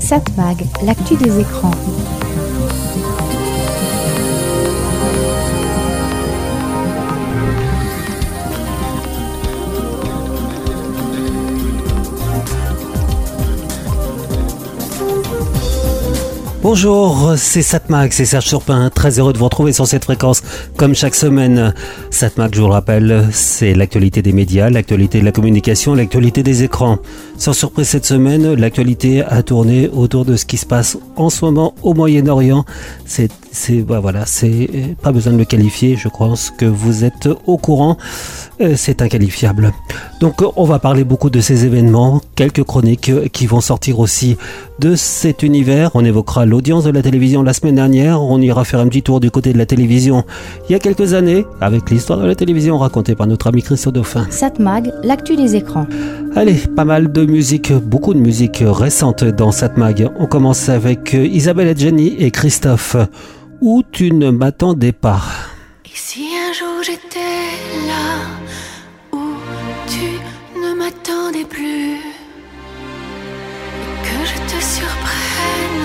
Satmag, l'actu des écrans. Bonjour, c'est Satmag, c'est Serge Surpin, très heureux de vous retrouver sur cette fréquence comme chaque semaine. Satmag, je vous le rappelle, c'est l'actualité des médias, l'actualité de la communication, l'actualité des écrans. Sans surprise cette semaine, l'actualité a tourné autour de ce qui se passe en ce moment au Moyen-Orient. C'est, c'est, bah voilà, c'est pas besoin de le qualifier, je pense que vous êtes au courant. Euh, c'est inqualifiable. Donc on va parler beaucoup de ces événements, quelques chroniques qui vont sortir aussi de cet univers. On évoquera l'audience de la télévision la semaine dernière. On ira faire un petit tour du côté de la télévision il y a quelques années avec l'histoire de la télévision racontée par notre ami Christophe Dauphin. Satmag, l'actu des écrans. Allez, pas mal de musique, beaucoup de musique récente dans Satmag. On commence avec Isabelle Adjani et Christophe. Où tu ne m'attendais pas. Et si un jour j'étais là où tu ne m'attendais plus, que je te surprenne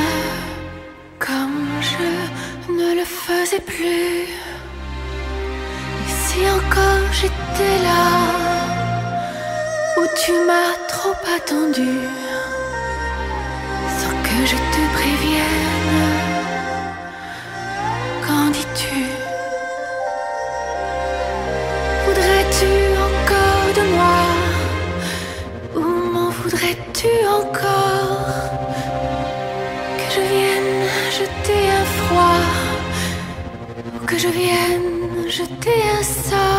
comme je ne le faisais plus, et si encore j'étais là où tu m'as trop attendu, sans que je te prévienne, qu'en dis-tu? Voudrais-tu encore de moi? Ou m'en voudrais-tu encore? Que je vienne jeter un froid. Que je vienne jeter un sort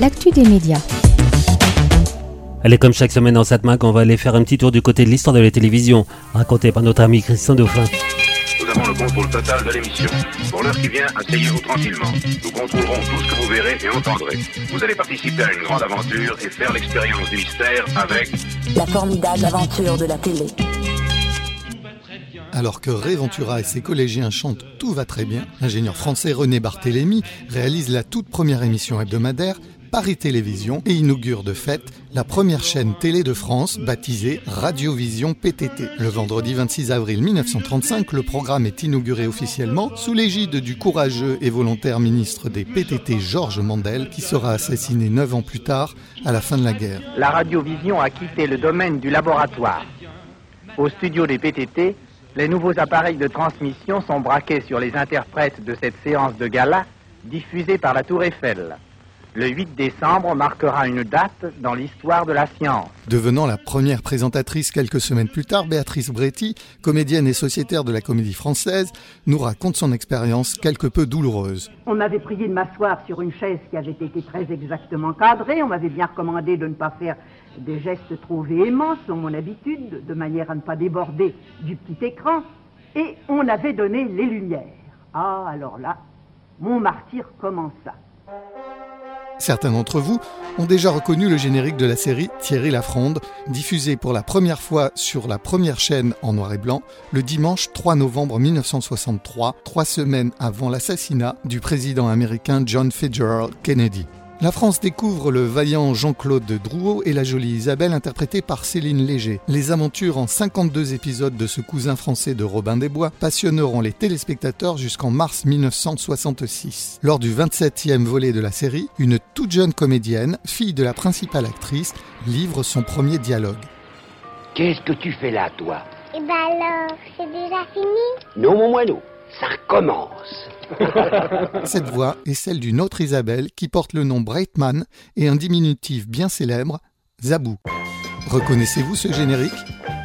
L'actu des médias. Allez, comme chaque semaine dans Satmag, on va aller faire un petit tour du côté de l'histoire de la télévision, raconté par notre ami Christian Dauphin. Nous avons le contrôle total de l'émission. Pour l'heure qui vient, asseyez-vous tranquillement. Nous contrôlerons tout ce que vous verrez et entendrez. Vous allez participer à une grande aventure et faire l'expérience du mystère avec La formidable aventure de la télé. Alors que Ray Ventura et ses collégiens chantent Tout va très bien, l'ingénieur français René Barthélémy réalise la toute première émission hebdomadaire Paris Télévision et inaugure de fait la première chaîne télé de France baptisée Radiovision PTT. Le vendredi 26 avril 1935, le programme est inauguré officiellement sous l'égide du courageux et volontaire ministre des PTT Georges Mandel qui sera assassiné neuf ans plus tard à la fin de la guerre. la radiovision a quitté le domaine du laboratoire. Au studio des PTT, les nouveaux appareils de transmission sont braqués sur les interprètes de cette séance de gala diffusée par la Tour Eiffel. Le 8 décembre marquera une date dans l'histoire de la science. Devenant la première présentatrice quelques semaines plus tard, Béatrice Bréty, comédienne et sociétaire de la comédie française, nous raconte son expérience quelque peu douloureuse. On m'avait prié de m'asseoir sur une chaise qui avait été très exactement cadrée. On m'avait bien recommandé de ne pas faire des gestes trop véhéments, selon mon habitude, de manière à ne pas déborder du petit écran. Et on avait donné les lumières. Ah, alors là, mon martyr commença. Certains d'entre vous ont déjà reconnu le générique de la série Thierry Lafronde, diffusé pour la première fois sur la première chaîne en noir et blanc le dimanche 3 novembre 1963, trois semaines avant l'assassinat du président américain John Fitzgerald Kennedy. La France découvre le vaillant Jean-Claude Drouot et la jolie Isabelle interprétée par Céline Léger. Les aventures en 52 épisodes de ce cousin français de Robin des Bois passionneront les téléspectateurs jusqu'en mars 1966. Lors du 27e volet de la série, une toute jeune comédienne, fille de la principale actrice, livre son premier dialogue. Qu'est-ce que tu fais là, toi? Et ben alors, c'est déjà fini? Non, mon moineau, ça recommence. Cette voix est celle d'une autre Isabelle qui porte le nom Breitman et un diminutif bien célèbre, Zabou. Reconnaissez-vous ce générique?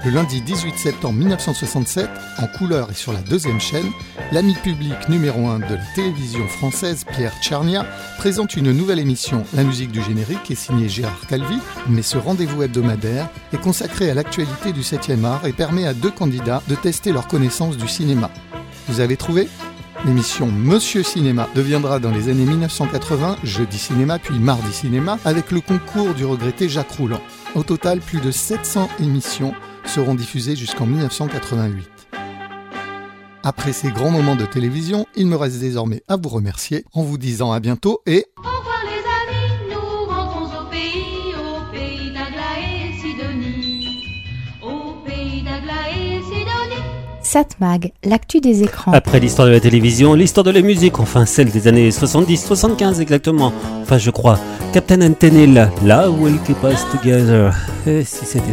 Le lundi 18 septembre 1967, en couleur et sur la deuxième chaîne, l'ami public numéro 1 de la télévision française, Pierre Tchernia, présente une nouvelle émission. La musique du générique est signée Gérard Calvi, mais ce rendez-vous hebdomadaire est consacré à l'actualité du 7e art et permet à deux candidats de tester leur connaissance du cinéma. Vous avez trouvé L'émission Monsieur Cinéma deviendra dans les années 1980 Jeudi Cinéma puis Mardi Cinéma avec le concours du regretté Jacques Rouland. Au total, plus de 700 émissions seront diffusées jusqu'en 1988. Après ces grands moments de télévision, il me reste désormais à vous remercier en vous disant à bientôt et... Satmag, l'actu des écrans. Après l'histoire de la télévision, l'histoire de la musique, enfin celle des années 70-75 exactement. Enfin, je crois. Captain Antenil, là will keep us together. Et si c'était.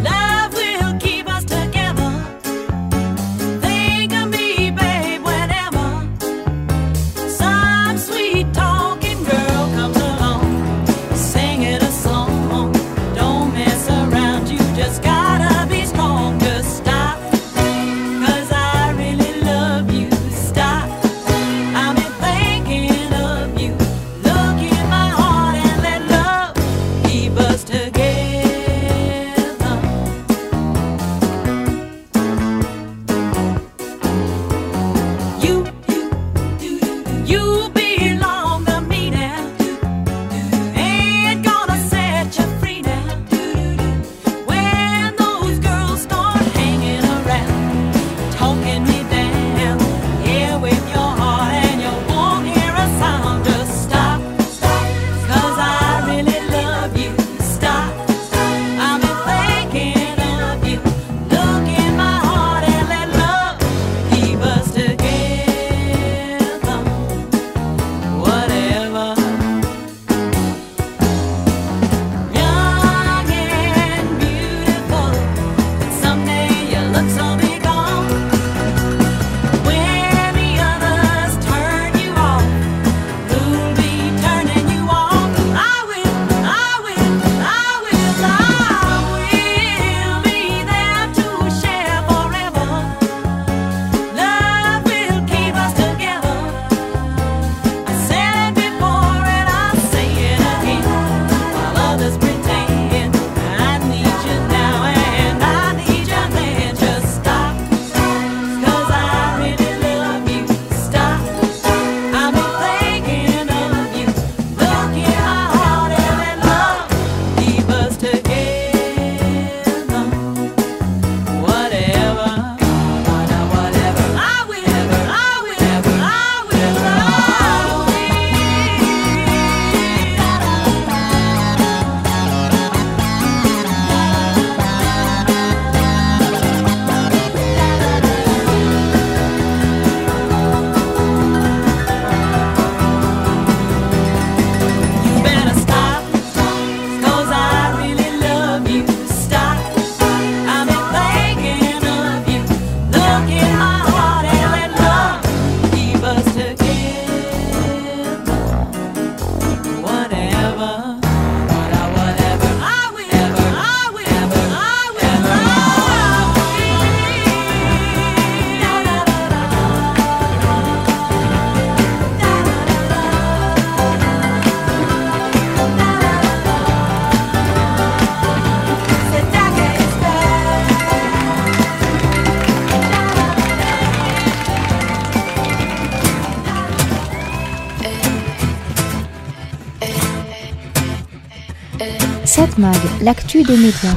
L'actu des médias.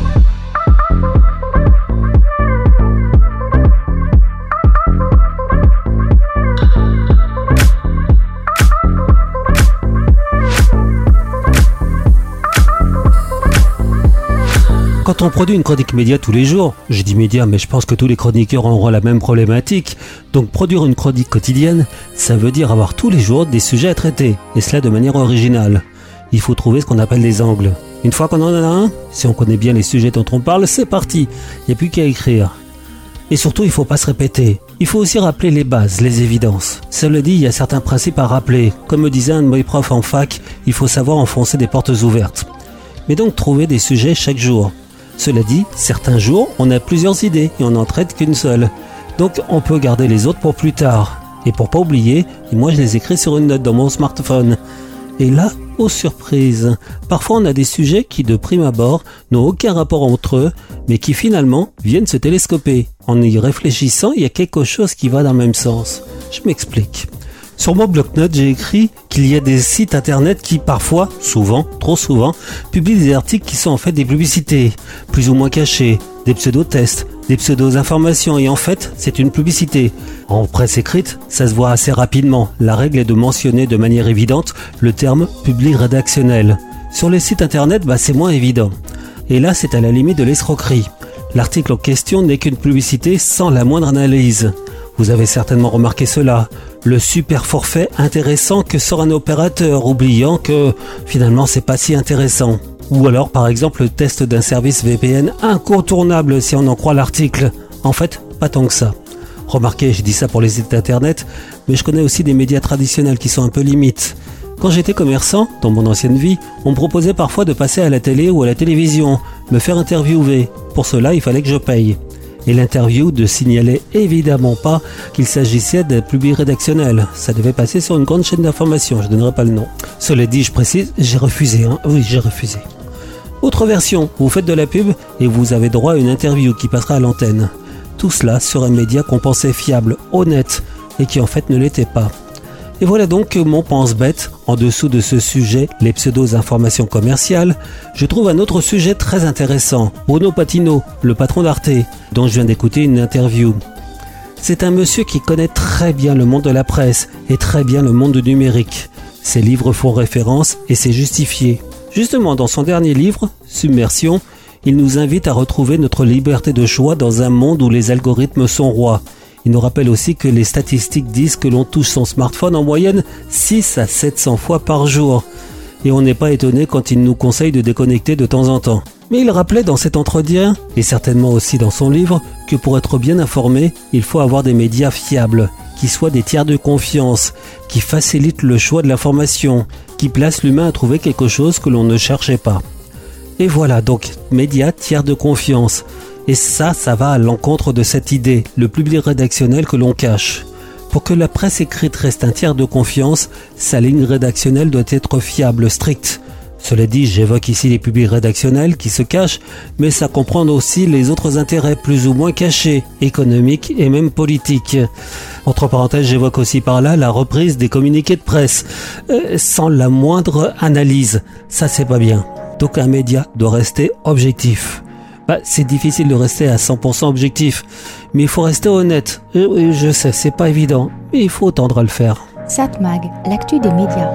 Quand on produit une chronique média tous les jours, je dis média, mais je pense que tous les chroniqueurs auront la même problématique. Donc produire une chronique quotidienne, ça veut dire avoir tous les jours des sujets à traiter, et cela de manière originale. Il faut trouver ce qu'on appelle des angles. Une fois qu'on en a un, si on connaît bien les sujets dont on parle, c'est parti. Il n'y a plus qu'à écrire. Et surtout, il ne faut pas se répéter. Il faut aussi rappeler les bases, les évidences. Cela dit, il y a certains principes à rappeler. Comme me disait un de mes profs en fac, il faut savoir enfoncer des portes ouvertes. Mais donc trouver des sujets chaque jour. Cela dit, certains jours, on a plusieurs idées et on n'en traite qu'une seule. Donc on peut garder les autres pour plus tard. Et pour pas oublier, moi je les écris sur une note dans mon smartphone. Et là, aux surprises, parfois on a des sujets qui de prime abord n'ont aucun rapport entre eux, mais qui finalement viennent se télescoper. En y réfléchissant, il y a quelque chose qui va dans le même sens. Je m'explique. Sur mon bloc-notes, j'ai écrit qu'il y a des sites internet qui parfois, souvent, trop souvent, publient des articles qui sont en fait des publicités, plus ou moins cachées, des pseudo-tests, des pseudo-informations et en fait, c'est une publicité. En presse écrite, ça se voit assez rapidement. La règle est de mentionner de manière évidente le terme public rédactionnel. Sur les sites internet, bah, c'est moins évident. Et là, c'est à la limite de l'escroquerie. L'article en question n'est qu'une publicité sans la moindre analyse. Vous avez certainement remarqué cela. Le super forfait intéressant que sort un opérateur, oubliant que finalement c'est pas si intéressant. Ou alors par exemple le test d'un service VPN incontournable si on en croit l'article. En fait, pas tant que ça. Remarquez, j'ai dit ça pour les sites internet, mais je connais aussi des médias traditionnels qui sont un peu limites. Quand j'étais commerçant, dans mon ancienne vie, on me proposait parfois de passer à la télé ou à la télévision, me faire interviewer. Pour cela, il fallait que je paye et l'interview ne signalait évidemment pas qu'il s'agissait d'un public rédactionnel. Ça devait passer sur une grande chaîne d'information, je ne donnerai pas le nom. Cela dit, je précise, j'ai refusé. Hein. Oui, j'ai refusé. Autre version, vous faites de la pub et vous avez droit à une interview qui passera à l'antenne. Tout cela sur un média qu'on pensait fiable, honnête et qui en fait ne l'était pas. Et voilà donc mon pense-bête, en dessous de ce sujet, les pseudo-informations commerciales, je trouve un autre sujet très intéressant. Bruno Patino, le patron d'Arte, dont je viens d'écouter une interview. C'est un monsieur qui connaît très bien le monde de la presse et très bien le monde du numérique. Ses livres font référence et c'est justifié. Justement, dans son dernier livre, Submersion, il nous invite à retrouver notre liberté de choix dans un monde où les algorithmes sont rois. Il nous rappelle aussi que les statistiques disent que l'on touche son smartphone en moyenne 6 à 700 fois par jour. Et on n'est pas étonné quand il nous conseille de déconnecter de temps en temps. Mais il rappelait dans cet entretien, et certainement aussi dans son livre, que pour être bien informé, il faut avoir des médias fiables, qui soient des tiers de confiance, qui facilitent le choix de l'information, qui placent l'humain à trouver quelque chose que l'on ne cherchait pas. Et voilà donc, médias tiers de confiance. Et ça, ça va à l'encontre de cette idée, le public rédactionnel que l'on cache. Pour que la presse écrite reste un tiers de confiance, sa ligne rédactionnelle doit être fiable, stricte. Cela dit, j'évoque ici les publics rédactionnels qui se cachent, mais ça comprend aussi les autres intérêts plus ou moins cachés, économiques et même politiques. Entre parenthèses, j'évoque aussi par là la reprise des communiqués de presse, euh, sans la moindre analyse. Ça, c'est pas bien. Donc un média doit rester objectif. Bah, c'est difficile de rester à 100% objectif, mais il faut rester honnête. Euh, je sais, c'est pas évident, mais il faut tendre à le faire. Satmag, l'actu des médias.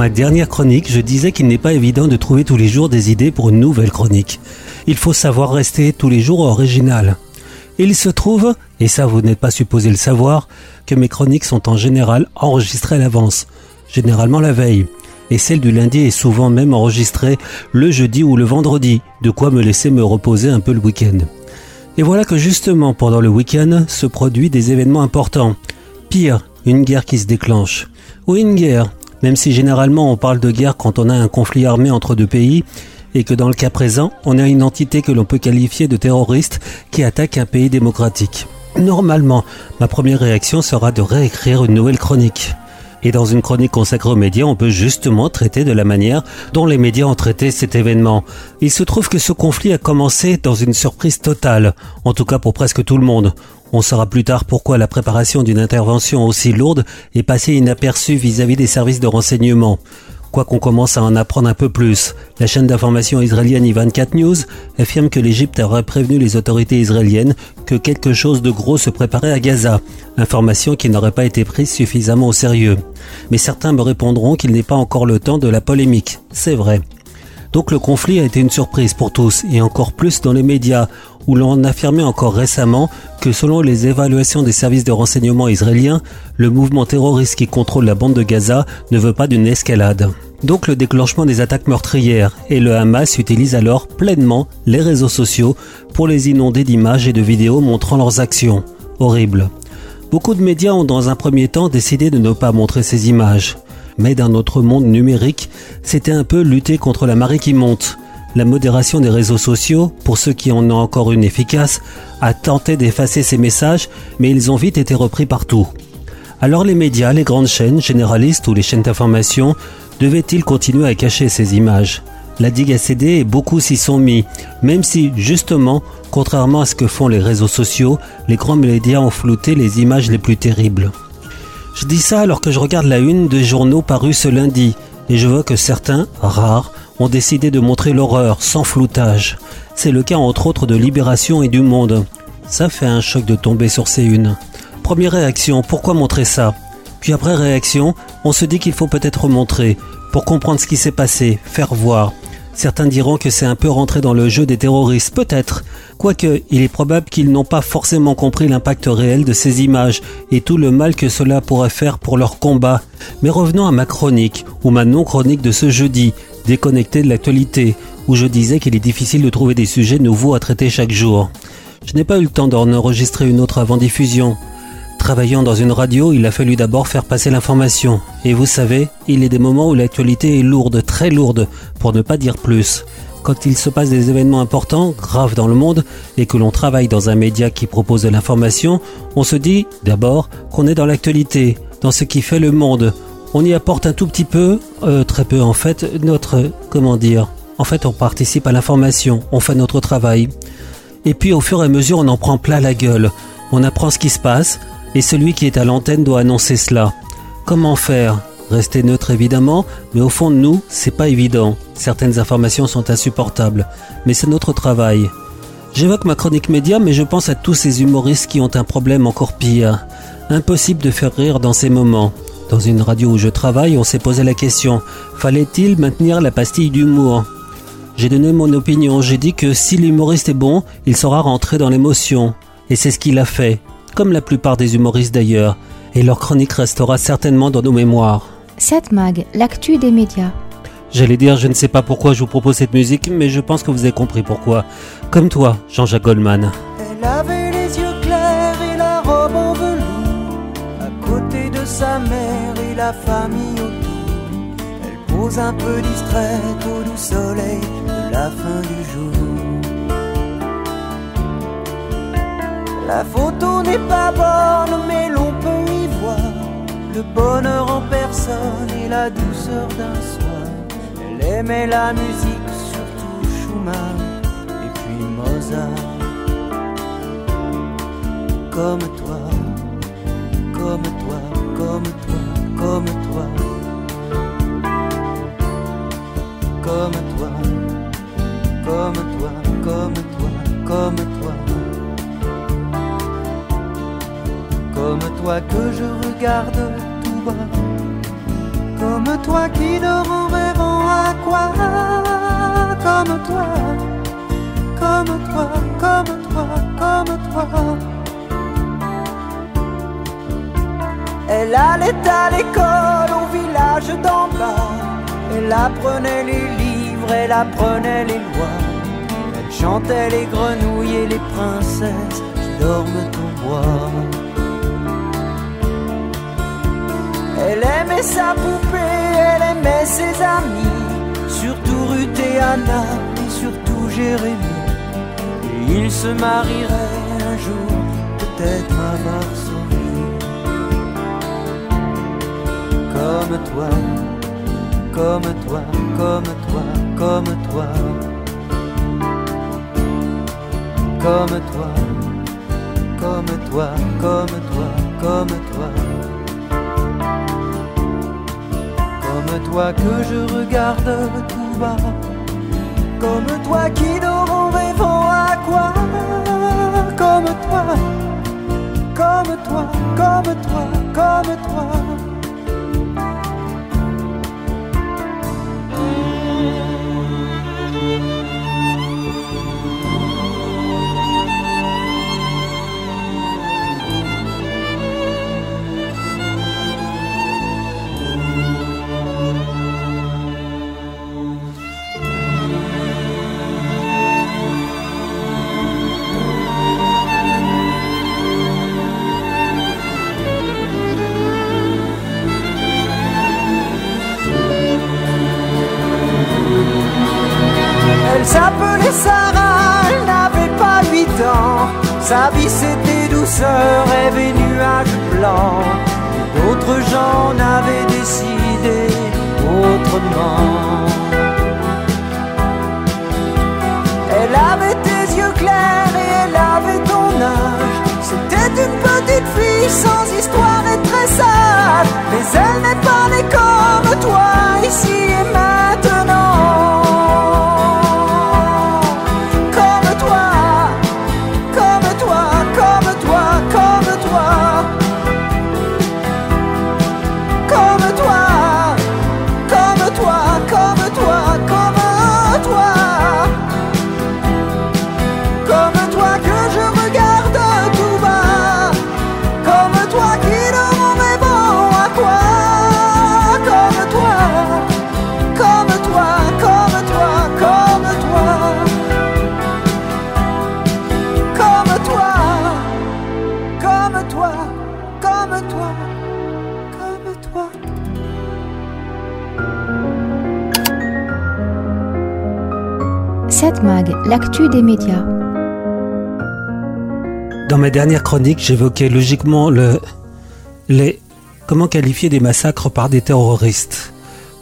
Ma dernière chronique, je disais qu'il n'est pas évident de trouver tous les jours des idées pour une nouvelle chronique. Il faut savoir rester tous les jours original. Il se trouve, et ça vous n'êtes pas supposé le savoir, que mes chroniques sont en général enregistrées à l'avance, généralement la veille. Et celle du lundi est souvent même enregistrée le jeudi ou le vendredi, de quoi me laisser me reposer un peu le week-end. Et voilà que justement pendant le week-end se produit des événements importants. Pire, une guerre qui se déclenche. Ou une guerre, même si généralement on parle de guerre quand on a un conflit armé entre deux pays, et que dans le cas présent, on a une entité que l'on peut qualifier de terroriste qui attaque un pays démocratique. Normalement, ma première réaction sera de réécrire une nouvelle chronique. Et dans une chronique consacrée aux médias, on peut justement traiter de la manière dont les médias ont traité cet événement. Il se trouve que ce conflit a commencé dans une surprise totale, en tout cas pour presque tout le monde. On saura plus tard pourquoi la préparation d'une intervention aussi lourde est passée inaperçue vis-à-vis des services de renseignement. Quoi qu'on commence à en apprendre un peu plus, la chaîne d'information israélienne I24 News affirme que l'Égypte aurait prévenu les autorités israéliennes que quelque chose de gros se préparait à Gaza, information qui n'aurait pas été prise suffisamment au sérieux. Mais certains me répondront qu'il n'est pas encore le temps de la polémique. C'est vrai. Donc le conflit a été une surprise pour tous, et encore plus dans les médias, où l'on affirmait encore récemment que selon les évaluations des services de renseignement israéliens, le mouvement terroriste qui contrôle la bande de Gaza ne veut pas d'une escalade. Donc le déclenchement des attaques meurtrières, et le Hamas utilise alors pleinement les réseaux sociaux pour les inonder d'images et de vidéos montrant leurs actions. Horrible. Beaucoup de médias ont dans un premier temps décidé de ne pas montrer ces images mais dans notre monde numérique, c'était un peu lutter contre la marée qui monte. La modération des réseaux sociaux, pour ceux qui en ont encore une efficace, a tenté d'effacer ces messages, mais ils ont vite été repris partout. Alors les médias, les grandes chaînes, généralistes ou les chaînes d'information, devaient-ils continuer à cacher ces images? La digue a cédé et beaucoup s'y sont mis, même si, justement, contrairement à ce que font les réseaux sociaux, les grands médias ont flouté les images les plus terribles. Je dis ça alors que je regarde la une des journaux parus ce lundi et je vois que certains, rares, ont décidé de montrer l'horreur sans floutage. C'est le cas entre autres de Libération et du Monde. Ça fait un choc de tomber sur ces unes. Première réaction, pourquoi montrer ça? Puis après réaction, on se dit qu'il faut peut-être montrer, pour comprendre ce qui s'est passé, faire voir. Certains diront que c'est un peu rentré dans le jeu des terroristes, peut-être. Quoique, il est probable qu'ils n'ont pas forcément compris l'impact réel de ces images et tout le mal que cela pourrait faire pour leur combat. Mais revenons à ma chronique, ou ma non-chronique de ce jeudi, déconnectée de l'actualité, où je disais qu'il est difficile de trouver des sujets nouveaux à traiter chaque jour. Je n'ai pas eu le temps d'en enregistrer une autre avant diffusion. Travaillant dans une radio, il a fallu d'abord faire passer l'information. Et vous savez, il est des moments où l'actualité est lourde, très lourde, pour ne pas dire plus. Quand il se passe des événements importants, graves dans le monde, et que l'on travaille dans un média qui propose de l'information, on se dit d'abord qu'on est dans l'actualité, dans ce qui fait le monde. On y apporte un tout petit peu, euh, très peu en fait, notre, comment dire, en fait on participe à l'information, on fait notre travail. Et puis au fur et à mesure on en prend plein la gueule, on apprend ce qui se passe, et celui qui est à l'antenne doit annoncer cela. Comment faire? Rester neutre évidemment, mais au fond de nous, c'est pas évident. Certaines informations sont insupportables, mais c'est notre travail. J'évoque ma chronique média, mais je pense à tous ces humoristes qui ont un problème encore pire. Impossible de faire rire dans ces moments. Dans une radio où je travaille, on s'est posé la question fallait-il maintenir la pastille d'humour? J'ai donné mon opinion, j'ai dit que si l'humoriste est bon, il saura rentrer dans l'émotion. Et c'est ce qu'il a fait comme la plupart des humoristes d'ailleurs, et leur chronique restera certainement dans nos mémoires. 7 Mag, l'actu des médias. J'allais dire, je ne sais pas pourquoi je vous propose cette musique, mais je pense que vous avez compris pourquoi. Comme toi, Jean-Jacques Goldman. Elle avait les yeux clairs et la robe en velours, à côté de sa mère et la famille autour. Elle pose un peu distraite au doux soleil de la fin du jour. La photo n'est pas bonne, mais l'on peut y voir le bonheur en personne et la douceur d'un soir. Elle aimait la musique, surtout Schumann et puis Mozart. Comme toi, comme toi, comme toi, comme toi. Comme toi, comme toi, comme toi, comme toi. comme toi que je regarde tout bas, comme toi qui dort en rêvant à quoi, comme toi, comme toi, comme toi, comme toi. Elle allait à l'école au village d'en bas. Elle apprenait les livres, elle apprenait les lois. Elle chantait les grenouilles et les princesses qui dorment au bois. Elle aimait sa poupée, elle aimait ses amis, surtout Ruth et Anna et surtout Jérémie. Et ils se marieraient un jour, peut-être à Varsovie. Comme comme toi, comme toi, comme toi. Comme toi, comme toi, comme toi, comme toi. Comme toi que je regarde tout bas. Comme toi qui dort en rêvant à quoi? Comme toi, comme toi, comme toi, comme toi. Rêve et nuages blancs. D'autres gens n'avaient décidé autrement. Elle avait tes yeux clairs et elle avait ton âge. C'était une petite fille sans histoire et très sage. Mais elle n'est pas née comme toi l'actu des médias. Dans ma dernière chronique, j'évoquais logiquement le, les, comment qualifier des massacres par des terroristes.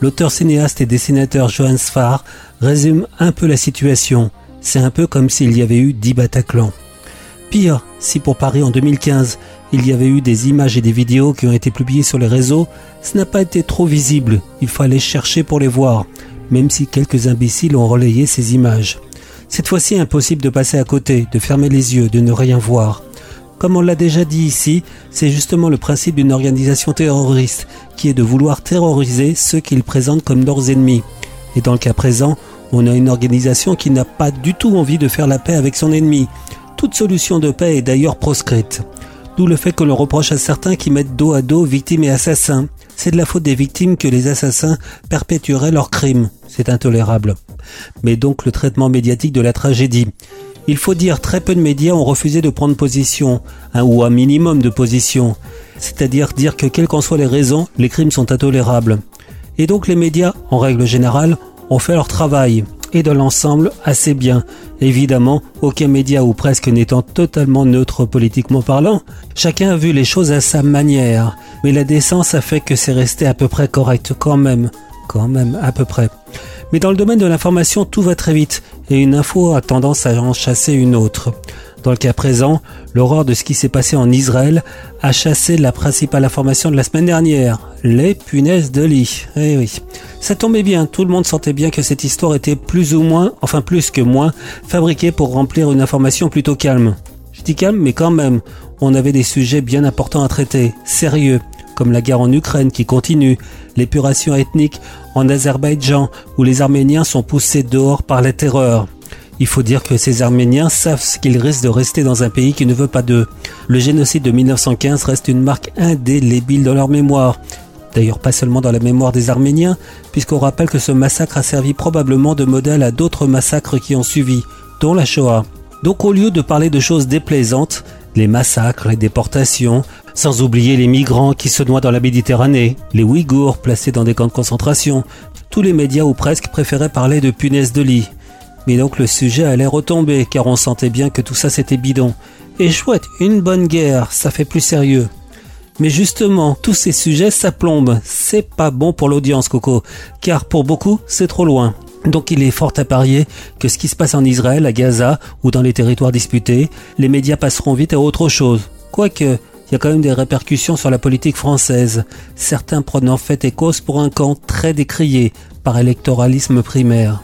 L'auteur cinéaste et dessinateur Johann Sfar résume un peu la situation. C'est un peu comme s'il y avait eu dix Bataclan. Pire, si pour Paris en 2015, il y avait eu des images et des vidéos qui ont été publiées sur les réseaux, ce n'a pas été trop visible. Il aller chercher pour les voir, même si quelques imbéciles ont relayé ces images. Cette fois-ci, impossible de passer à côté, de fermer les yeux, de ne rien voir. Comme on l'a déjà dit ici, c'est justement le principe d'une organisation terroriste, qui est de vouloir terroriser ceux qu'ils présentent comme leurs ennemis. Et dans le cas présent, on a une organisation qui n'a pas du tout envie de faire la paix avec son ennemi. Toute solution de paix est d'ailleurs proscrite. D'où le fait que l'on reproche à certains qui mettent dos à dos victimes et assassins. C'est de la faute des victimes que les assassins perpétueraient leurs crimes. C'est intolérable. Mais donc le traitement médiatique de la tragédie. Il faut dire très peu de médias ont refusé de prendre position, hein, ou un minimum de position. C'est-à-dire dire que quelles qu'en soient les raisons, les crimes sont intolérables. Et donc les médias, en règle générale, ont fait leur travail. Et dans l'ensemble, assez bien. Évidemment, aucun média ou presque n'étant totalement neutre politiquement parlant, chacun a vu les choses à sa manière. Mais la décence a fait que c'est resté à peu près correct quand même. Quand même, à peu près. Mais dans le domaine de l'information, tout va très vite, et une info a tendance à en chasser une autre. Dans le cas présent, l'horreur de ce qui s'est passé en Israël a chassé la principale information de la semaine dernière, les punaises de lit. Eh oui. Ça tombait bien, tout le monde sentait bien que cette histoire était plus ou moins, enfin plus que moins, fabriquée pour remplir une information plutôt calme. Je dis calme, mais quand même, on avait des sujets bien importants à traiter, sérieux, comme la guerre en Ukraine qui continue, l'épuration ethnique en Azerbaïdjan, où les Arméniens sont poussés dehors par la terreur. Il faut dire que ces Arméniens savent ce qu'ils risquent de rester dans un pays qui ne veut pas d'eux. Le génocide de 1915 reste une marque indélébile dans leur mémoire. D'ailleurs pas seulement dans la mémoire des Arméniens, puisqu'on rappelle que ce massacre a servi probablement de modèle à d'autres massacres qui ont suivi, dont la Shoah. Donc au lieu de parler de choses déplaisantes, les massacres, les déportations, sans oublier les migrants qui se noient dans la Méditerranée, les Ouïghours placés dans des camps de concentration, tous les médias ou presque préféraient parler de punaises de lit. Mais donc le sujet allait retomber car on sentait bien que tout ça c'était bidon. Et chouette, une bonne guerre, ça fait plus sérieux. Mais justement, tous ces sujets, ça plombe. C'est pas bon pour l'audience, Coco. Car pour beaucoup, c'est trop loin. Donc il est fort à parier que ce qui se passe en Israël, à Gaza ou dans les territoires disputés, les médias passeront vite à autre chose. Quoique, il y a quand même des répercussions sur la politique française, certains prenant fait et cause pour un camp très décrié par électoralisme primaire.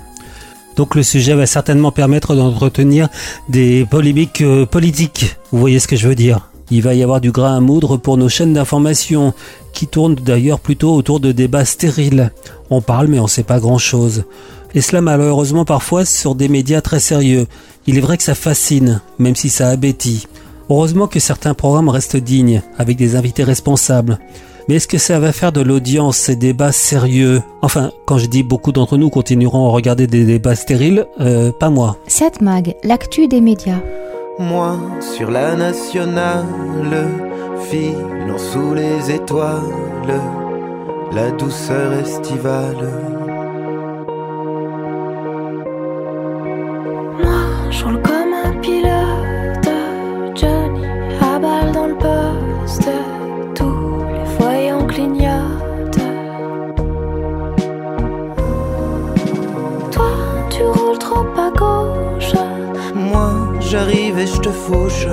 Donc le sujet va certainement permettre d'entretenir des polémiques euh, politiques, vous voyez ce que je veux dire? Il va y avoir du grain à moudre pour nos chaînes d'information, qui tournent d'ailleurs plutôt autour de débats stériles. On parle mais on ne sait pas grand-chose. Et cela malheureusement parfois sur des médias très sérieux. Il est vrai que ça fascine, même si ça abétit. Heureusement que certains programmes restent dignes, avec des invités responsables. Mais est-ce que ça va faire de l'audience ces débats sérieux? Enfin, quand je dis beaucoup d'entre nous continueront à regarder des débats stériles, euh, pas moi. 7 Mag, l'actu des médias. Moi, sur la nationale, filant sous les étoiles, la douceur estivale. Moi, je roule comme un pilote, Johnny à balle dans le poste, j'arrive et je te fauche.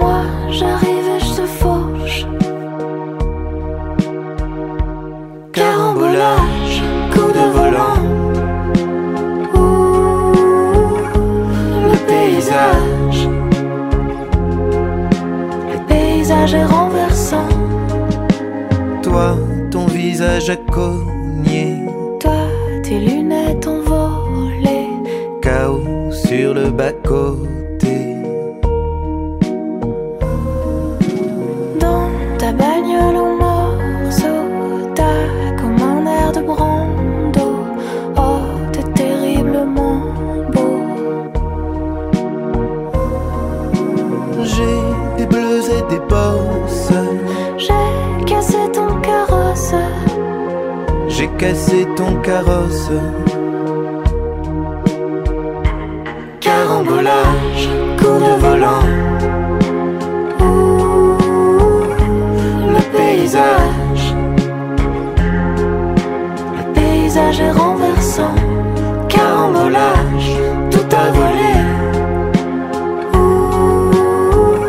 moi j'arrive et je te fauche. Carambolage, coup de volant. Ouh, le paysage. Le paysage est renversant. Toi, ton visage a cogné. Sur le bas-côté. Dans ta bagnole au morceau, t'as comme un air de brando. Oh, t'es terriblement beau. J'ai des bleus et des bosses. J'ai cassé ton carrosse. J'ai cassé ton carrosse. Carambolage, coup de volant. Le paysage. Le paysage est renversant. Carambolage, tout a volé. Ouh,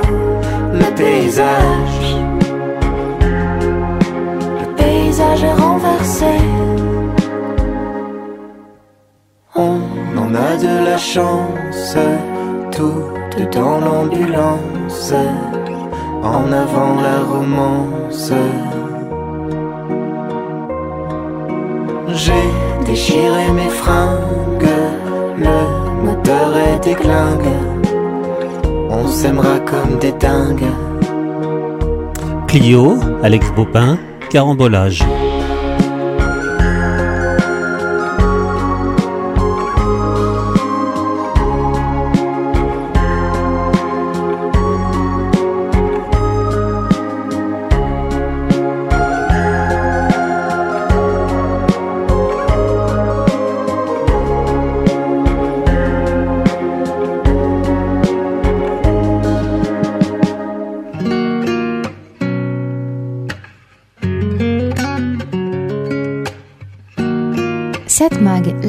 Le paysage, a de la chance. Tout dans l'ambulance. En avant la romance. J'ai déchiré mes fringues. Le moteur est déglingue. On s'aimera comme des dingues. Clio, Alex Bopin, carambolage.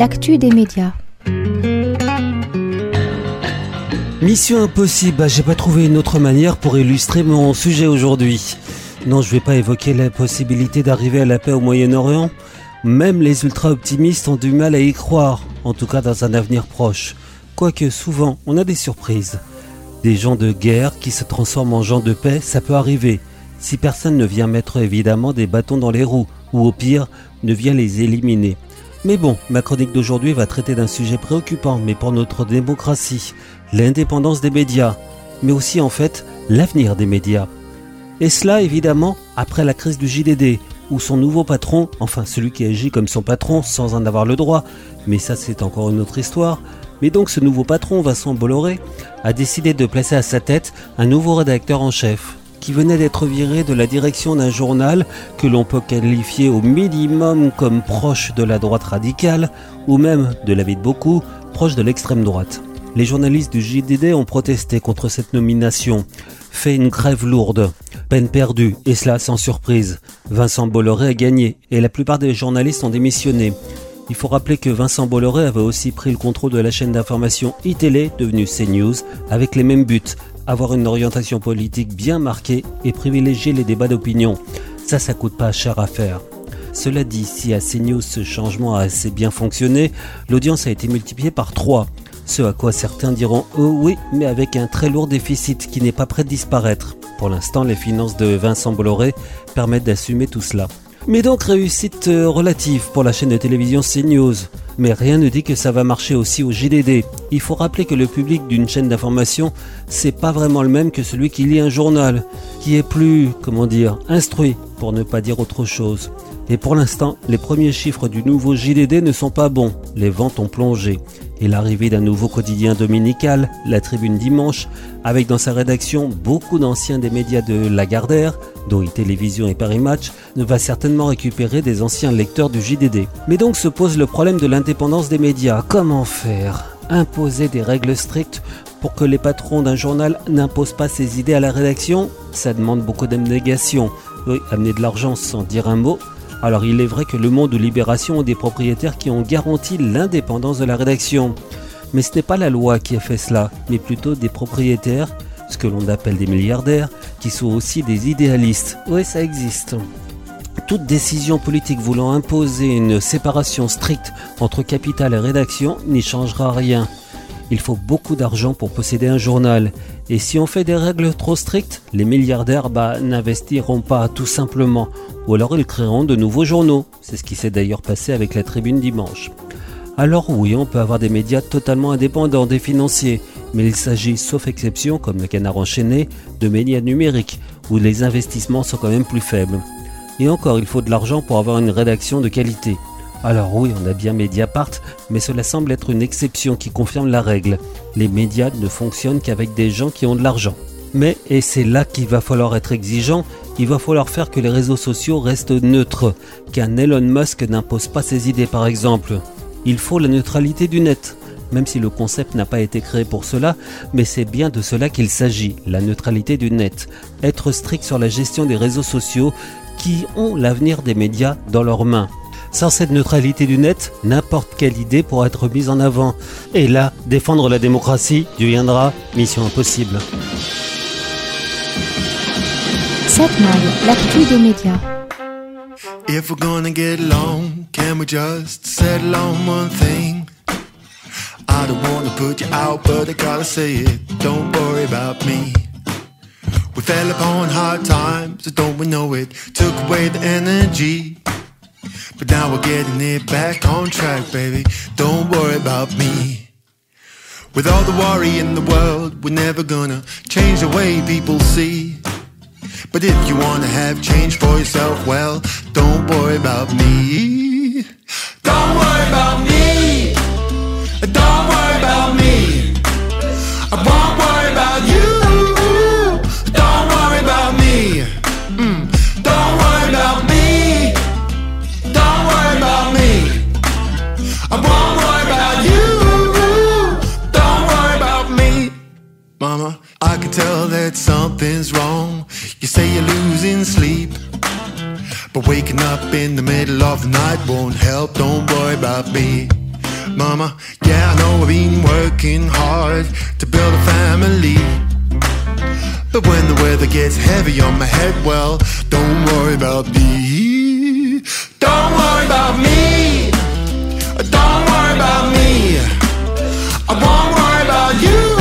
L'actu des médias. Mission impossible, bah, j'ai pas trouvé une autre manière pour illustrer mon sujet aujourd'hui. Non, je vais pas évoquer la possibilité d'arriver à la paix au Moyen-Orient. Même les ultra-optimistes ont du mal à y croire, en tout cas dans un avenir proche. Quoique souvent, on a des surprises. Des gens de guerre qui se transforment en gens de paix, ça peut arriver. Si personne ne vient mettre évidemment des bâtons dans les roues, ou au pire, ne vient les éliminer. Mais bon, ma chronique d'aujourd'hui va traiter d'un sujet préoccupant, mais pour notre démocratie, l'indépendance des médias, mais aussi en fait l'avenir des médias. Et cela évidemment après la crise du JDD, où son nouveau patron, enfin celui qui agit comme son patron sans en avoir le droit, mais ça c'est encore une autre histoire, mais donc ce nouveau patron, Vincent Bolloré, a décidé de placer à sa tête un nouveau rédacteur en chef, qui venait d'être viré de la direction d'un journal que l'on peut qualifier au minimum comme proche de la droite radicale, ou même, de l'avis de beaucoup, proche de l'extrême droite. Les journalistes du JDD ont protesté contre cette nomination, fait une grève lourde, peine perdue, et cela sans surprise. Vincent Bolloré a gagné, et la plupart des journalistes ont démissionné. Il faut rappeler que Vincent Bolloré avait aussi pris le contrôle de la chaîne d'information iTélé, devenue CNews, avec les mêmes buts, avoir une orientation politique bien marquée et privilégier les débats d'opinion. Ça, ça coûte pas cher à faire. Cela dit, si à CNews ce changement a assez bien fonctionné, l'audience a été multipliée par 3. Ce à quoi certains diront oh oui, mais avec un très lourd déficit qui n'est pas prêt de disparaître. Pour l'instant, les finances de Vincent Bolloré permettent d'assumer tout cela. Mais donc réussite euh, relative pour la chaîne de télévision CNews. Mais rien ne dit que ça va marcher aussi au JDD. Il faut rappeler que le public d'une chaîne d'information, c'est pas vraiment le même que celui qui lit un journal, qui est plus, comment dire, instruit, pour ne pas dire autre chose. Et pour l'instant, les premiers chiffres du nouveau JDD ne sont pas bons. Les ventes ont plongé et l'arrivée d'un nouveau quotidien dominical, la Tribune Dimanche, avec dans sa rédaction beaucoup d'anciens des médias de Lagardère, dont Télévision et Paris Match, ne va certainement récupérer des anciens lecteurs du JDD. Mais donc se pose le problème de l'indépendance des médias. Comment faire? Imposer des règles strictes pour que les patrons d'un journal n'imposent pas ses idées à la rédaction? Ça demande beaucoup d'abnégation. Oui, amener de l'argent sans dire un mot, alors il est vrai que Le Monde ou Libération ont des propriétaires qui ont garanti l'indépendance de la rédaction. Mais ce n'est pas la loi qui a fait cela, mais plutôt des propriétaires, ce que l'on appelle des milliardaires, qui sont aussi des idéalistes. Oui, ça existe. Toute décision politique voulant imposer une séparation stricte entre capital et rédaction n'y changera rien. Il faut beaucoup d'argent pour posséder un journal. Et si on fait des règles trop strictes, les milliardaires bah, n'investiront pas tout simplement. Ou alors ils créeront de nouveaux journaux. C'est ce qui s'est d'ailleurs passé avec la tribune dimanche. Alors oui, on peut avoir des médias totalement indépendants des financiers, mais il s'agit, sauf exception, comme le canard enchaîné, de médias numériques, où les investissements sont quand même plus faibles. Et encore, il faut de l'argent pour avoir une rédaction de qualité. Alors oui, on a bien Mediapart, mais cela semble être une exception qui confirme la règle. Les médias ne fonctionnent qu'avec des gens qui ont de l'argent. Mais, et c'est là qu'il va falloir être exigeant, il va falloir faire que les réseaux sociaux restent neutres, qu'un Elon Musk n'impose pas ses idées par exemple. Il faut la neutralité du net, même si le concept n'a pas été créé pour cela, mais c'est bien de cela qu'il s'agit, la neutralité du net. Être strict sur la gestion des réseaux sociaux qui ont l'avenir des médias dans leurs mains. Sans cette neutralité du net, n'importe quelle idée pourra être mise en avant. Et là, défendre la démocratie deviendra mission impossible. Cette mag, l'actu des médias. If we're gonna get along, can we just settle on one thing? I don't wanna put you out, but I gotta say it. Don't worry about me. We fell upon hard times, don't we know it? Took away the energy. But now we're getting it back on track, baby. Don't worry about me. With all the worry in the world, we're never gonna change the way people see. But if you wanna have change for yourself, well, don't worry about me. Don't worry about me. Don't worry about me. I won't tell that something's wrong. You say you're losing sleep. But waking up in the middle of the night won't help. Don't worry about me. Mama, yeah, I know I've been working hard to build a family. But when the weather gets heavy on my head, well, don't worry about me. Don't worry about me. Don't worry about me. I won't worry about you.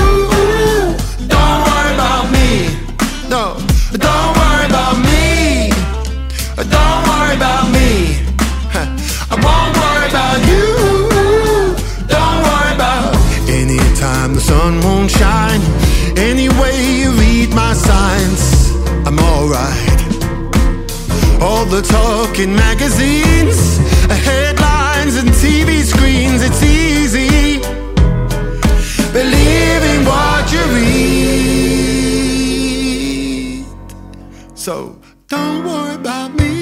Sun won't shine. Anyway, you read my signs, I'm alright. All the talking magazines, uh, headlines and TV screens, it's easy. Believe in what you read. So don't worry about me.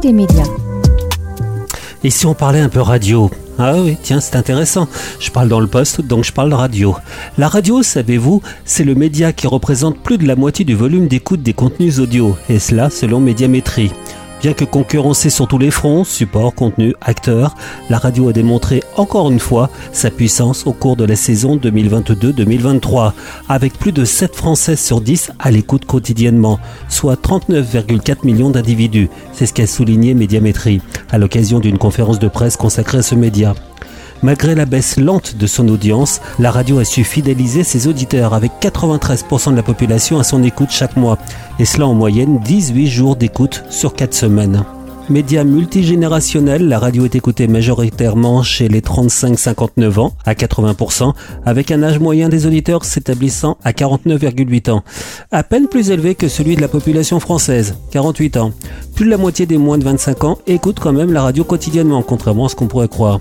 Des médias. Et si on parlait un peu radio? Ah oui, tiens, c'est intéressant. Je parle dans le poste, donc je parle radio. La radio, savez-vous, c'est le média qui représente plus de la moitié du volume d'écoute des contenus audio, et cela selon Médiamétrie. Bien que concurrencée sur tous les fronts, support, contenu, acteurs, la radio a démontré encore une fois sa puissance au cours de la saison 2022-2023, avec plus de 7 Français sur 10 à l'écoute quotidiennement, soit 39,4 millions d'individus. C'est ce qu'a souligné Médiamétrie à l'occasion d'une conférence de presse consacrée à ce média. Malgré la baisse lente de son audience, la radio a su fidéliser ses auditeurs avec 93% de la population à son écoute chaque mois, et cela en moyenne 18 jours d'écoute sur 4 semaines. Média multigénérationnel, la radio est écoutée majoritairement chez les 35-59 ans à 80%, avec un âge moyen des auditeurs s'établissant à 49,8 ans, à peine plus élevé que celui de la population française, 48 ans. Plus de la moitié des moins de 25 ans écoutent quand même la radio quotidiennement, contrairement à ce qu'on pourrait croire.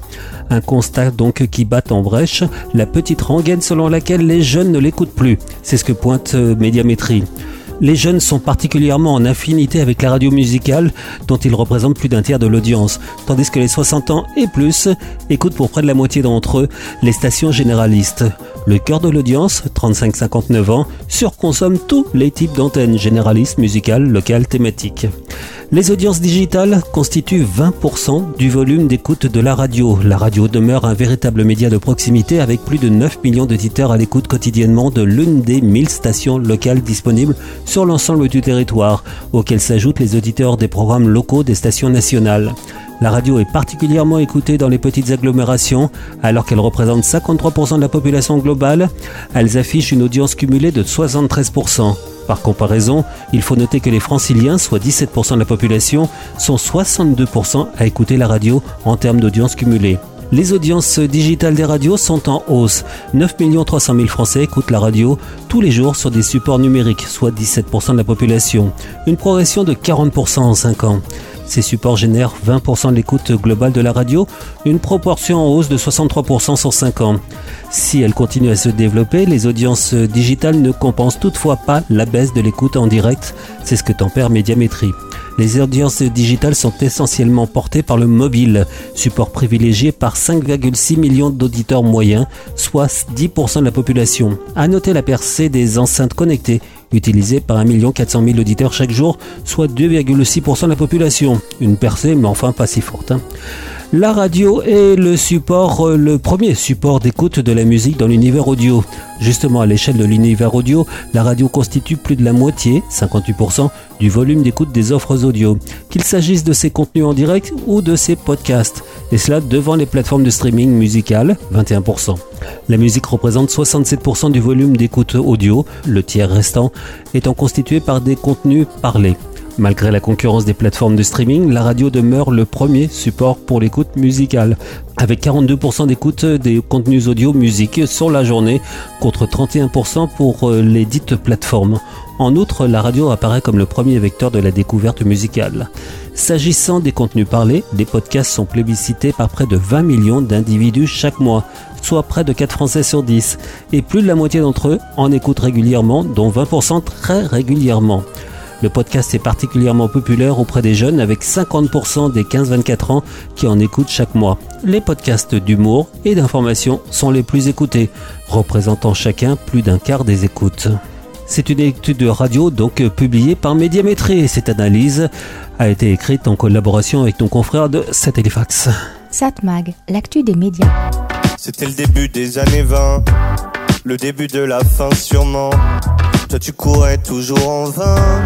Un constat donc qui bat en brèche la petite rengaine selon laquelle les jeunes ne l'écoutent plus. C'est ce que pointe euh, Médiamétrie. Les jeunes sont particulièrement en affinité avec la radio musicale, dont ils représentent plus d'un tiers de l'audience, tandis que les 60 ans et plus écoutent pour près de la moitié d'entre eux les stations généralistes. Le cœur de l'audience, 35-59 ans, surconsomme tous les types d'antennes généralistes, musicales, locales, thématiques. Les audiences digitales constituent 20% du volume d'écoute de la radio. La radio demeure un véritable média de proximité avec plus de 9 millions d'auditeurs à l'écoute quotidiennement de l'une des 1000 stations locales disponibles sur l'ensemble du territoire, auxquelles s'ajoutent les auditeurs des programmes locaux des stations nationales. La radio est particulièrement écoutée dans les petites agglomérations, alors qu'elle représente 53% de la population globale. Elles affichent une audience cumulée de 73%. Par comparaison, il faut noter que les franciliens, soit 17% de la population, sont 62% à écouter la radio en termes d'audience cumulée. Les audiences digitales des radios sont en hausse. 9 300 000 Français écoutent la radio tous les jours sur des supports numériques, soit 17% de la population. Une progression de 40% en 5 ans. Ces supports génèrent 20% de l'écoute globale de la radio, une proportion en hausse de 63% sur 5 ans. Si elle continue à se développer, les audiences digitales ne compensent toutefois pas la baisse de l'écoute en direct, c'est ce que tempère Médiamétrie. Les audiences digitales sont essentiellement portées par le mobile, support privilégié par 5,6 millions d'auditeurs moyens, soit 10% de la population. À noter la percée des enceintes connectées, utilisées par 1 400 000 auditeurs chaque jour, soit 2,6% de la population. Une percée, mais enfin pas si forte. hein. La radio est le support, euh, le premier support d'écoute de la musique dans l'univers audio. Justement, à l'échelle de l'univers audio, la radio constitue plus de la moitié, 58%, du volume d'écoute des offres audio, qu'il s'agisse de ses contenus en direct ou de ses podcasts, et cela devant les plateformes de streaming musical, 21%. La musique représente 67% du volume d'écoute audio, le tiers restant étant constitué par des contenus parlés. Malgré la concurrence des plateformes de streaming, la radio demeure le premier support pour l'écoute musicale. avec 42% d'écoute des contenus audio musique sur la journée contre 31% pour euh, les dites plateformes. En outre, la radio apparaît comme le premier vecteur de la découverte musicale. S'agissant des contenus parlés, les podcasts sont plébiscités par près de 20 millions d'individus chaque mois, soit près de 4 Français sur 10, et plus de la moitié d'entre eux en écoutent régulièrement, dont 20% très régulièrement. Le podcast est particulièrement populaire auprès des jeunes avec 50% des 15-24 ans qui en écoutent chaque mois. Les podcasts d'humour et d'information sont les plus écoutés, représentant chacun plus d'un quart des écoutes. C'est une étude de radio donc publiée par Médiamétrie. Cette analyse a été écrite en collaboration avec ton confrère de Satellifax. Satmag, l'actu des médias. C'était le début des années 20, le début de la fin sûrement. Toi tu courais toujours en vain,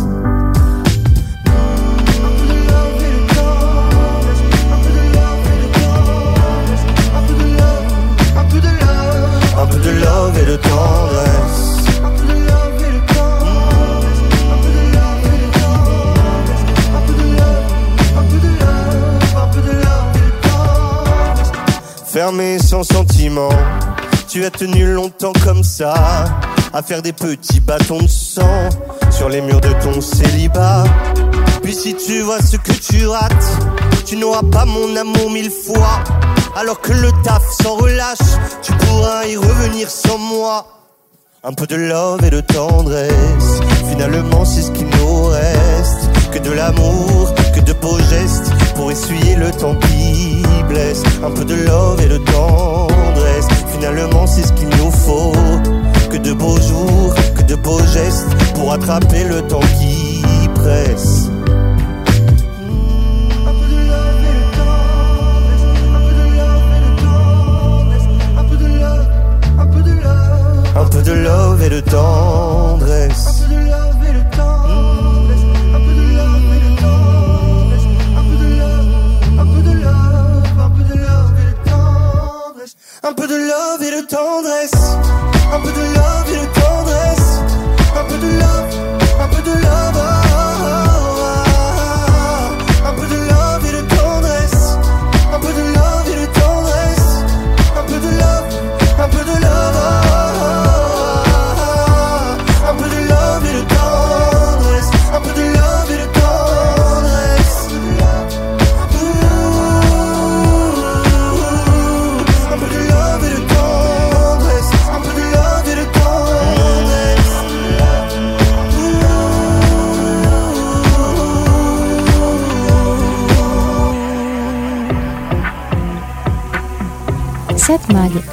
Fermé sans sentiment, tu as tenu longtemps comme ça, à faire des petits bâtons de sang sur les murs de ton célibat. Puis si tu vois ce que tu rates, tu n'auras pas mon amour mille fois. Alors que le taf s'en relâche, tu pourras y revenir sans moi. Un peu de love et de tendresse, finalement c'est ce qui nous reste. Que de l'amour, que de beaux gestes pour essuyer le temps qui blesse. Un peu de love et de tendresse, finalement c'est ce qu'il nous faut. Que de beaux jours, que de beaux gestes pour attraper le temps qui presse. De tendresse. Un peu de love et de tendresse. Un peu de love et de tendresse. Un peu de love, un peu de love, un peu de love et de tendresse. Un peu de love et de tendresse. Un peu de love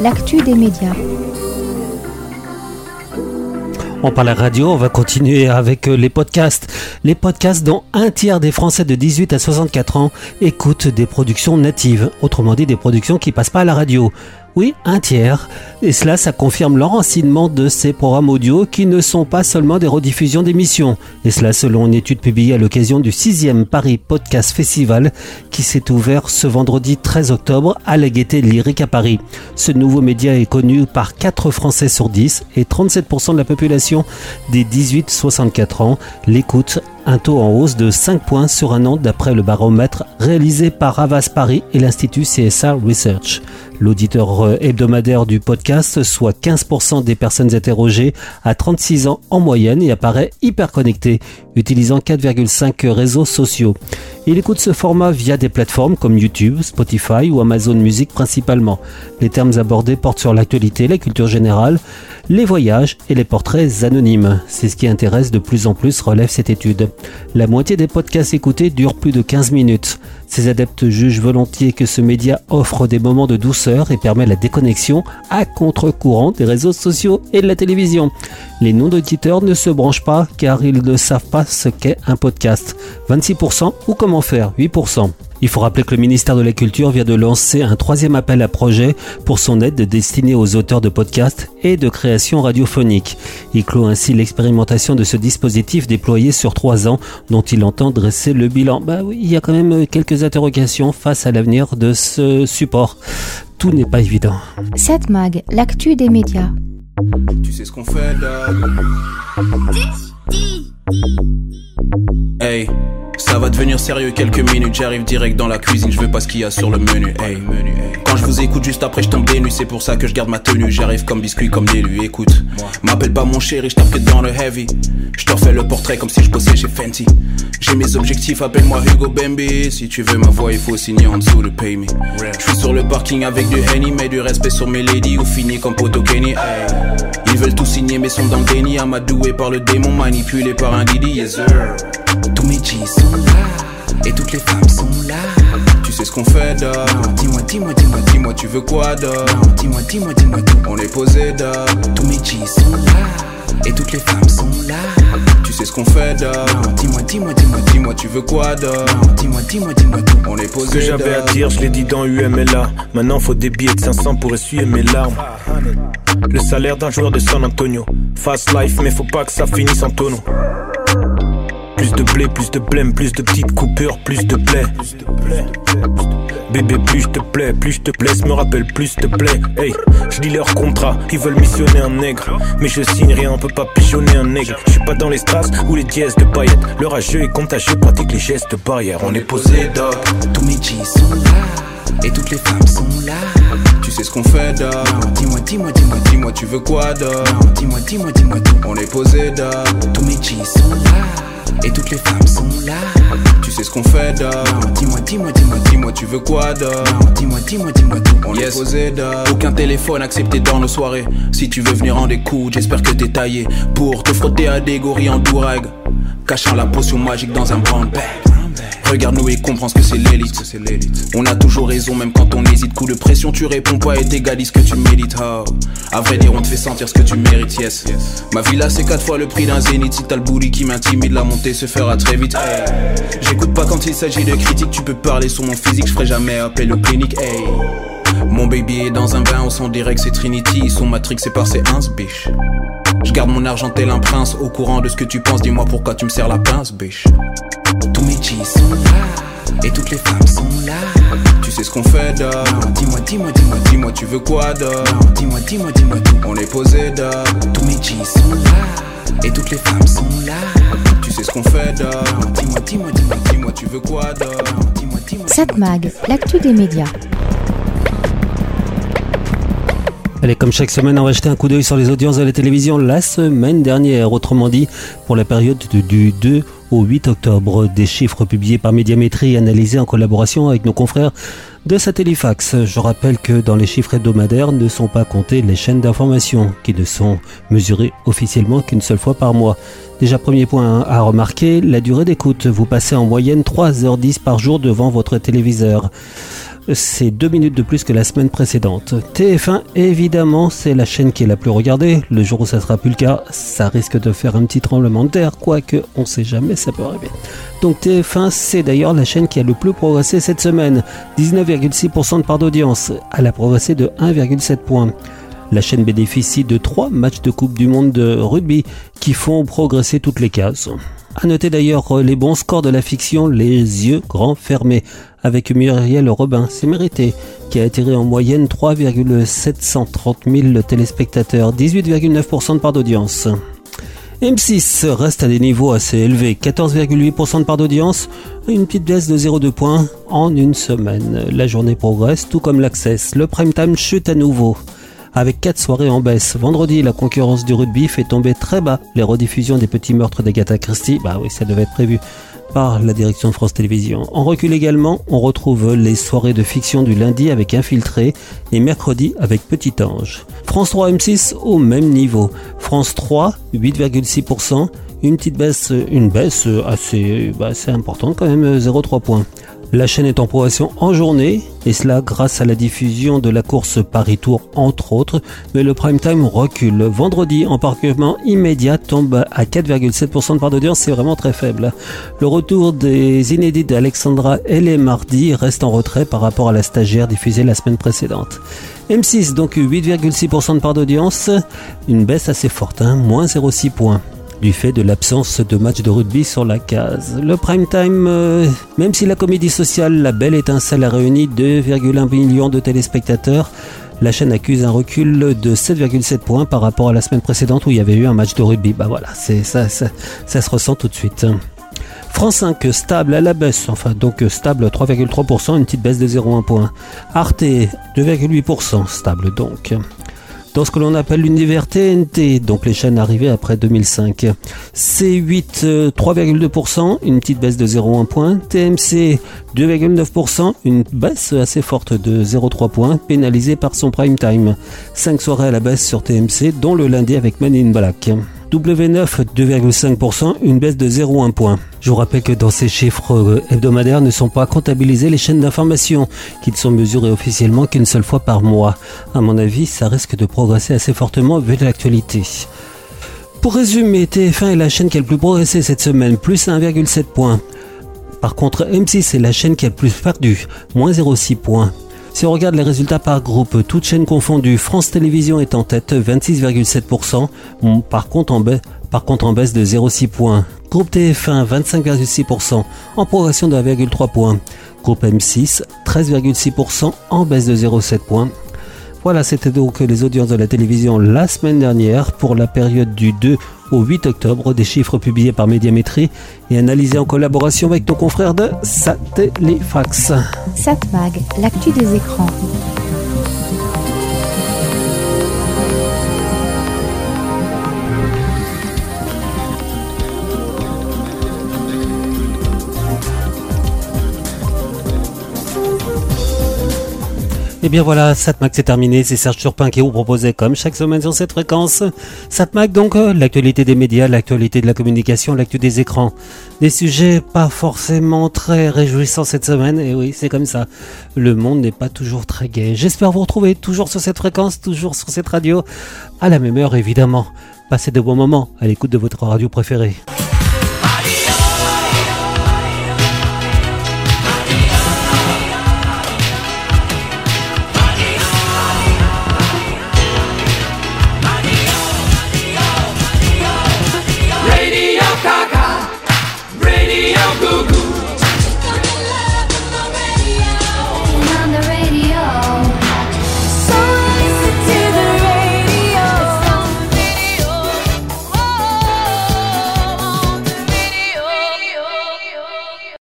L'actu des médias. On parle radio, on va continuer avec euh, les podcasts. Les podcasts dont un tiers des Français de 18 à 64 ans écoutent des productions natives, autrement dit des productions qui passent pas à la radio. Oui, un tiers. Et cela, ça confirme l'enracinement de ces programmes audio qui ne sont pas seulement des rediffusions d'émissions. Et cela selon une étude publiée à l'occasion du 6e Paris Podcast Festival qui s'est ouvert ce vendredi 13 octobre à la Gaîté Lyrique à Paris. Ce nouveau média est connu par 4 Français sur 10 et 37% de la population des 18-64 ans l'écoute un taux en hausse de 5 points sur un an d'après le baromètre réalisé par Avas Paris et l'Institut CSA Research. L'auditeur hebdomadaire du podcast, soit 15% des personnes interrogées, a 36 ans en moyenne et apparaît hyper connecté, utilisant 4,5 réseaux sociaux. Il écoute ce format via des plateformes comme YouTube, Spotify ou Amazon Music principalement. Les termes abordés portent sur l'actualité, la culture générale, les voyages et les portraits anonymes. C'est ce qui intéresse de plus en plus, relève cette étude. La moitié des podcasts écoutés durent plus de 15 minutes. Ces adeptes jugent volontiers que ce média offre des moments de douceur et permet la déconnexion à contre-courant des réseaux sociaux et de la télévision. Les non-auditeurs ne se branchent pas car ils ne savent pas ce qu'est un podcast. 26% ou comment faire? 8%. Il faut rappeler que le ministère de la Culture vient de lancer un troisième appel à projet pour son aide destinée aux auteurs de podcasts et de création radiophonique. Il clôt ainsi l'expérimentation de ce dispositif déployé sur trois ans dont il entend dresser le bilan. Bah oui, il y a quand même quelques interrogations face à l'avenir de ce support. Tout n'est pas évident. 7 Mag, l'actu des médias. Tu sais ce qu'on fait là? Hey ça va devenir sérieux quelques minutes, j'arrive direct dans la cuisine, je veux pas ce qu'il y a sur le menu. Hey, menu Quand je vous écoute juste après, je tombe des nuits, c'est pour ça que je garde ma tenue. J'arrive comme biscuit, comme l'élu. Écoute, m'appelle pas mon chéri, je que dans le heavy. Je te refais le portrait comme si je bossais chez Fenty. J'ai mes objectifs, appelle-moi Hugo Bambi. Si tu veux ma voix, il faut signer en dessous le pay me. Je suis sur le parking avec du Henny, mais du respect sur mes ladies ou fini comme Poto Kenny. Ils veulent tout signer, mais sont dans le déni. Amadoué par le démon, manipulé par un Didi, yes sir. Tous mes G's sont là, et toutes les femmes sont là. Tu sais ce qu'on fait d'or Dis-moi, dis-moi, dis-moi, dis-moi, tu veux quoi d'or? Dis-moi, dis-moi, dis-moi, tout. On est posé d'or. Tous mes G's sont là, et toutes les femmes sont là. Tu sais ce qu'on fait d'or Dis-moi, dis-moi, dis-moi, dis-moi, tu veux quoi d'or? Dis-moi, dis-moi, dis-moi, tout. On est posé Ce que j'avais à dire, je l'ai dit dans UMLA. Maintenant, faut des billets de 500 pour essuyer mes larmes. Le salaire d'un joueur de San Antonio. Fast life, mais faut pas que ça finisse en tonneau. Plus de blé, plus de blême, plus de petites coupures, plus de blé. Bébé, plus je te plais, plus je te blesse, me rappelle, plus te plaît. Hey, je lis leur contrat, ils veulent missionner un nègre. Mais je signe rien, on peut pas pigeonner un nègre. Je suis pas dans les strass ou les dièses de paillettes. Le rageux est contagieux, pratique les gestes barrières. On est posé d'or. Tous mes G's sont là, et toutes les femmes sont là. Tu sais ce qu'on fait d'or Dis-moi, dis-moi, dis-moi, dis-moi, tu veux quoi d'or Dis-moi, dis-moi, dis-moi, tout. On est posé d'or. Tous mes G's sont là et toutes les femmes sont là. Tu sais ce qu'on fait d'or Dis-moi, dis-moi, dis-moi, dis-moi, tu veux quoi d'or? Dis-moi, dis-moi, dis-moi tout. On est posé d'or. Aucun téléphone accepté dans nos soirées. Si tu veux venir en découdre, j'espère que t'es taillé pour te frotter à des gorilles en dourag. Cachant la potion magique dans un brown bag. Regarde-nous et comprends ce que c'est l'élite. On a toujours raison, même quand on hésite. Coup de pression, tu réponds pas et t'égalises ce que tu mérites. Oh. À vrai dire, on te fait sentir ce que tu mérites, yes. Ma villa, c'est quatre fois le prix d'un zénith. Si t'as le bouli qui m'intimide, la montée se fera très vite. J'écoute pas quand il s'agit de critiques. Tu peux parler sur mon physique, je ferai jamais appel aux cliniques. Hey. Mon baby est dans un bain au son direct, c'est Trinity. Ils sont matrixés par ses ins, biche. Je garde mon argent tel un prince, au courant de ce que tu penses. Dis-moi pourquoi tu me sers la pince, biche. Tous mes sont là, et toutes les femmes sont là. Tu sais ce qu'on fait d'or Dis-moi, dis-moi, dis-moi, dis-moi, tu veux quoi d'or? Dis-moi, dis-moi, dis-moi tout. On est posé d'or. Tous mes G's sont là, et toutes les femmes sont là. Tu sais ce qu'on fait d'or Dis-moi, dis-moi, dis-moi, dis-moi, tu veux quoi d'or? Dis-moi, dis-moi. 7 Mag, l'actu des médias. Allez, comme chaque semaine, on va jeter un coup d'œil sur les audiences de la télévision la semaine dernière. Autrement dit, pour la période du 2 au 8 octobre, des chiffres publiés par Médiamétrie et analysés en collaboration avec nos confrères de Satellifax. Je rappelle que dans les chiffres hebdomadaires ne sont pas comptées les chaînes d'information qui ne sont mesurées officiellement qu'une seule fois par mois. Déjà premier point à remarquer, la durée d'écoute. Vous passez en moyenne 3h10 par jour devant votre téléviseur c'est deux minutes de plus que la semaine précédente. TF1, évidemment, c'est la chaîne qui est la plus regardée. Le jour où ça sera plus le cas, ça risque de faire un petit tremblement de terre, quoique on sait jamais, ça peut arriver. Donc TF1, c'est d'ailleurs la chaîne qui a le plus progressé cette semaine. 19,6% de part d'audience. Elle a progressé de 1,7 points. La chaîne bénéficie de trois matchs de Coupe du Monde de rugby qui font progresser toutes les cases. À noter d'ailleurs les bons scores de la fiction Les yeux grands fermés avec Muriel Robin, c'est mérité, qui a attiré en moyenne 3,730 000 téléspectateurs, 18,9% de part d'audience. M6 reste à des niveaux assez élevés, 14,8% de part d'audience, une petite baisse de 0,2 points en une semaine. La journée progresse, tout comme l'Access. Le prime time chute à nouveau avec 4 soirées en baisse. Vendredi, la concurrence du rugby fait tomber très bas les rediffusions des petits meurtres d'Agatha Christie. Bah oui, ça devait être prévu par la direction de France Télévisions. En recul également, on retrouve les soirées de fiction du lundi avec Infiltré et mercredi avec Petit Ange. France 3 M6 au même niveau. France 3 8,6%, une petite baisse, une baisse assez, bah, assez importante quand même, 0,3 points. La chaîne est en progression en journée, et cela grâce à la diffusion de la course Paris-Tour entre autres, mais le prime time recule. Vendredi, embarquement immédiat tombe à 4,7% de part d'audience, c'est vraiment très faible. Le retour des inédits d'Alexandra et les mardis reste en retrait par rapport à la stagiaire diffusée la semaine précédente. M6, donc 8,6% de part d'audience, une baisse assez forte, hein, moins 0,6 points du fait de l'absence de matchs de rugby sur la case. Le prime time, euh, même si la comédie sociale La Belle Étincelle a réuni 2,1 millions de téléspectateurs, la chaîne accuse un recul de 7,7 points par rapport à la semaine précédente où il y avait eu un match de rugby. Bah voilà, c'est ça, ça, ça se ressent tout de suite. France 5 stable à la baisse, enfin donc stable 3,3%, une petite baisse de 0,1 point. Arte 2,8%, stable donc dans ce que l'on appelle l'univers TNT, donc les chaînes arrivées après 2005. C8 3,2%, une petite baisse de 0,1 point. TMC 2,9%, une baisse assez forte de 0,3 points, pénalisée par son prime time. 5 soirées à la baisse sur TMC, dont le lundi avec Man in Black. W9 2,5%, une baisse de 0,1 point. Je vous rappelle que dans ces chiffres euh, hebdomadaires ne sont pas comptabilisées les chaînes d'information qui ne sont mesurées officiellement qu'une seule fois par mois. À mon avis, ça risque de progresser assez fortement vu l'actualité. Pour résumer, TF1 est la chaîne qui a le plus progressé cette semaine, plus 1,7 points. Par contre, M6 est la chaîne qui a le plus perdu, moins 0,6 points. Si on regarde les résultats par groupe, toutes chaînes confondues, France Télévisions est en tête, 26,7%. Par contre, en baisse, de 0,6 points. Groupe TF1, 25,6%, en progression de 1,3 points. Groupe M6, 13,6%, en baisse de 0,7 points. Voilà, c'était donc les audiences de la télévision la semaine dernière pour la période du 2 au 8 octobre, des chiffres publiés par Médiamétrie et analysés en collaboration avec nos confrères de Satellifax. Satmag, l'actu des écrans. Et eh bien voilà, Satmac c'est terminé, c'est Serge Turpin qui vous proposait comme chaque semaine sur cette fréquence. Satmac donc, euh, l'actualité des médias, l'actualité de la communication, l'actu des écrans. Des sujets pas forcément très réjouissants cette semaine, et oui c'est comme ça. Le monde n'est pas toujours très gai. J'espère vous retrouver toujours sur cette fréquence, toujours sur cette radio, à la même heure évidemment. Passez de bons moments à l'écoute de votre radio préférée.